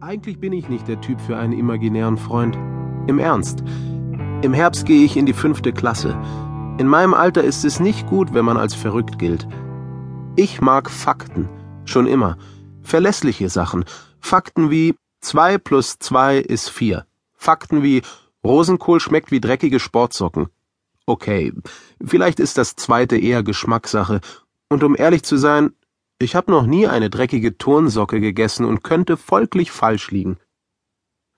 Eigentlich bin ich nicht der Typ für einen imaginären Freund. Im Ernst. Im Herbst gehe ich in die fünfte Klasse. In meinem Alter ist es nicht gut, wenn man als verrückt gilt. Ich mag Fakten. Schon immer. Verlässliche Sachen. Fakten wie zwei plus zwei ist vier. Fakten wie Rosenkohl schmeckt wie dreckige Sportsocken. Okay, vielleicht ist das zweite eher Geschmackssache. Und um ehrlich zu sein, ich habe noch nie eine dreckige Turnsocke gegessen und könnte folglich falsch liegen.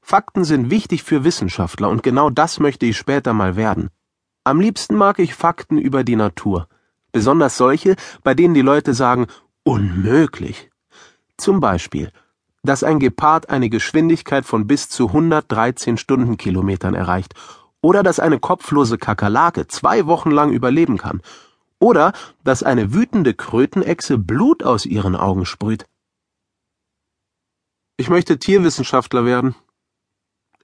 Fakten sind wichtig für Wissenschaftler und genau das möchte ich später mal werden. Am liebsten mag ich Fakten über die Natur, besonders solche, bei denen die Leute sagen, unmöglich. Zum Beispiel, dass ein Gepard eine Geschwindigkeit von bis zu 113 Stundenkilometern erreicht oder dass eine kopflose Kakerlake zwei Wochen lang überleben kann oder dass eine wütende Krötenechse Blut aus ihren Augen sprüht. Ich möchte Tierwissenschaftler werden.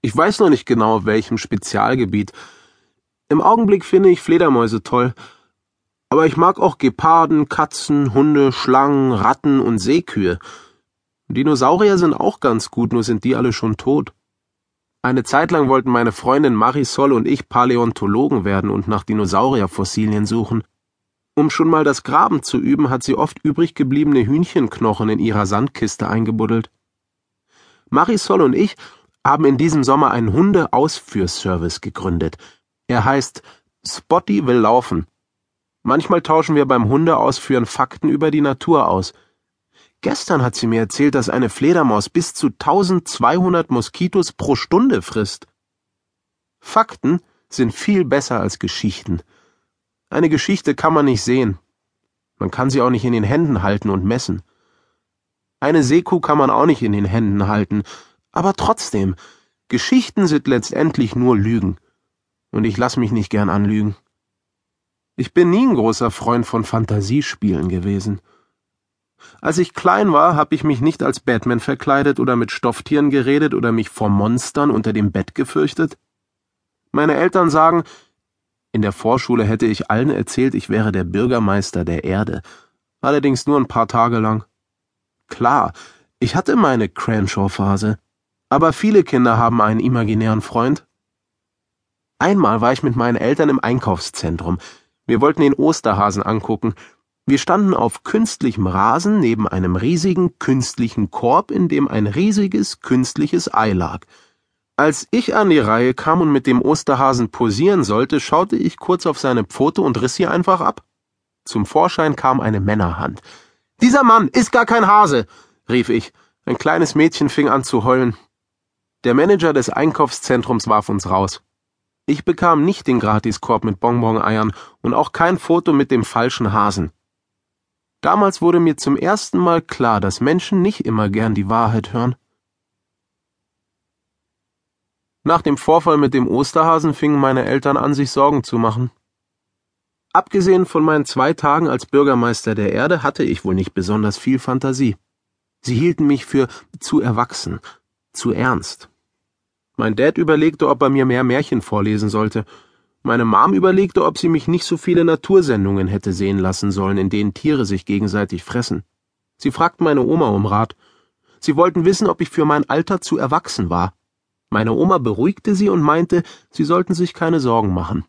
Ich weiß noch nicht genau, welchem Spezialgebiet. Im Augenblick finde ich Fledermäuse toll, aber ich mag auch Geparden, Katzen, Hunde, Schlangen, Ratten und Seekühe. Dinosaurier sind auch ganz gut, nur sind die alle schon tot. Eine Zeit lang wollten meine Freundin Marisol und ich Paläontologen werden und nach Dinosaurierfossilien suchen. Um schon mal das Graben zu üben, hat sie oft übrig gebliebene Hühnchenknochen in ihrer Sandkiste eingebuddelt. Marisol und ich haben in diesem Sommer einen Hundeausführservice gegründet. Er heißt Spotty will laufen. Manchmal tauschen wir beim Hundeausführen Fakten über die Natur aus. Gestern hat sie mir erzählt, dass eine Fledermaus bis zu 1200 Moskitos pro Stunde frisst. Fakten sind viel besser als Geschichten. Eine Geschichte kann man nicht sehen. Man kann sie auch nicht in den Händen halten und messen. Eine Seekuh kann man auch nicht in den Händen halten, aber trotzdem, Geschichten sind letztendlich nur Lügen. Und ich lass mich nicht gern anlügen. Ich bin nie ein großer Freund von Fantasiespielen gewesen. Als ich klein war, hab ich mich nicht als Batman verkleidet oder mit Stofftieren geredet oder mich vor Monstern unter dem Bett gefürchtet. Meine Eltern sagen, in der Vorschule hätte ich allen erzählt, ich wäre der Bürgermeister der Erde, allerdings nur ein paar Tage lang. Klar, ich hatte meine Cranshaw-Phase, aber viele Kinder haben einen imaginären Freund. Einmal war ich mit meinen Eltern im Einkaufszentrum. Wir wollten den Osterhasen angucken. Wir standen auf künstlichem Rasen neben einem riesigen künstlichen Korb, in dem ein riesiges künstliches Ei lag. Als ich an die Reihe kam und mit dem Osterhasen posieren sollte, schaute ich kurz auf seine Pfote und riss sie einfach ab. Zum Vorschein kam eine Männerhand. Dieser Mann ist gar kein Hase, rief ich. Ein kleines Mädchen fing an zu heulen. Der Manager des Einkaufszentrums warf uns raus. Ich bekam nicht den Gratiskorb mit Bonbon-Eiern und auch kein Foto mit dem falschen Hasen. Damals wurde mir zum ersten Mal klar, dass Menschen nicht immer gern die Wahrheit hören. Nach dem Vorfall mit dem Osterhasen fingen meine Eltern an, sich Sorgen zu machen. Abgesehen von meinen zwei Tagen als Bürgermeister der Erde hatte ich wohl nicht besonders viel Fantasie. Sie hielten mich für zu erwachsen, zu ernst. Mein Dad überlegte, ob er mir mehr Märchen vorlesen sollte. Meine Mom überlegte, ob sie mich nicht so viele Natursendungen hätte sehen lassen sollen, in denen Tiere sich gegenseitig fressen. Sie fragten meine Oma um Rat. Sie wollten wissen, ob ich für mein Alter zu erwachsen war. Meine Oma beruhigte sie und meinte, sie sollten sich keine Sorgen machen.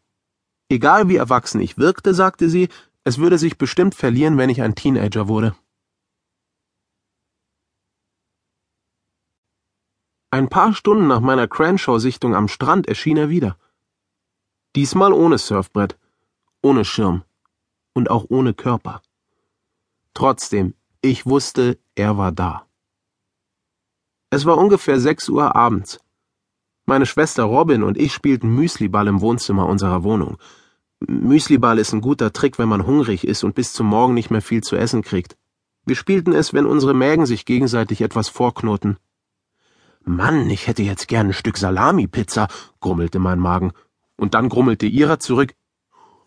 Egal wie erwachsen ich wirkte, sagte sie, es würde sich bestimmt verlieren, wenn ich ein Teenager wurde. Ein paar Stunden nach meiner Cranshaw-Sichtung am Strand erschien er wieder. Diesmal ohne Surfbrett, ohne Schirm und auch ohne Körper. Trotzdem, ich wusste, er war da. Es war ungefähr sechs Uhr abends. Meine Schwester Robin und ich spielten Müsliball im Wohnzimmer unserer Wohnung. Müsliball ist ein guter Trick, wenn man hungrig ist und bis zum Morgen nicht mehr viel zu essen kriegt. Wir spielten es, wenn unsere Mägen sich gegenseitig etwas vorknoten. Mann, ich hätte jetzt gern ein Stück Salami-Pizza, grummelte mein Magen. Und dann grummelte ihrer zurück.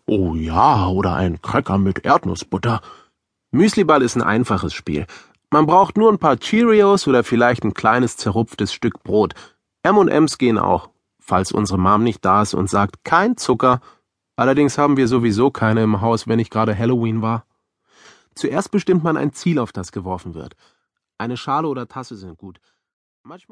Oh ja, oder ein Cracker mit Erdnussbutter. Müsliball ist ein einfaches Spiel. Man braucht nur ein paar Cheerios oder vielleicht ein kleines zerrupftes Stück Brot. M&Ms gehen auch, falls unsere Mom nicht da ist und sagt, kein Zucker. Allerdings haben wir sowieso keine im Haus, wenn nicht gerade Halloween war. Zuerst bestimmt man ein Ziel, auf das geworfen wird. Eine Schale oder Tasse sind gut. Manchmal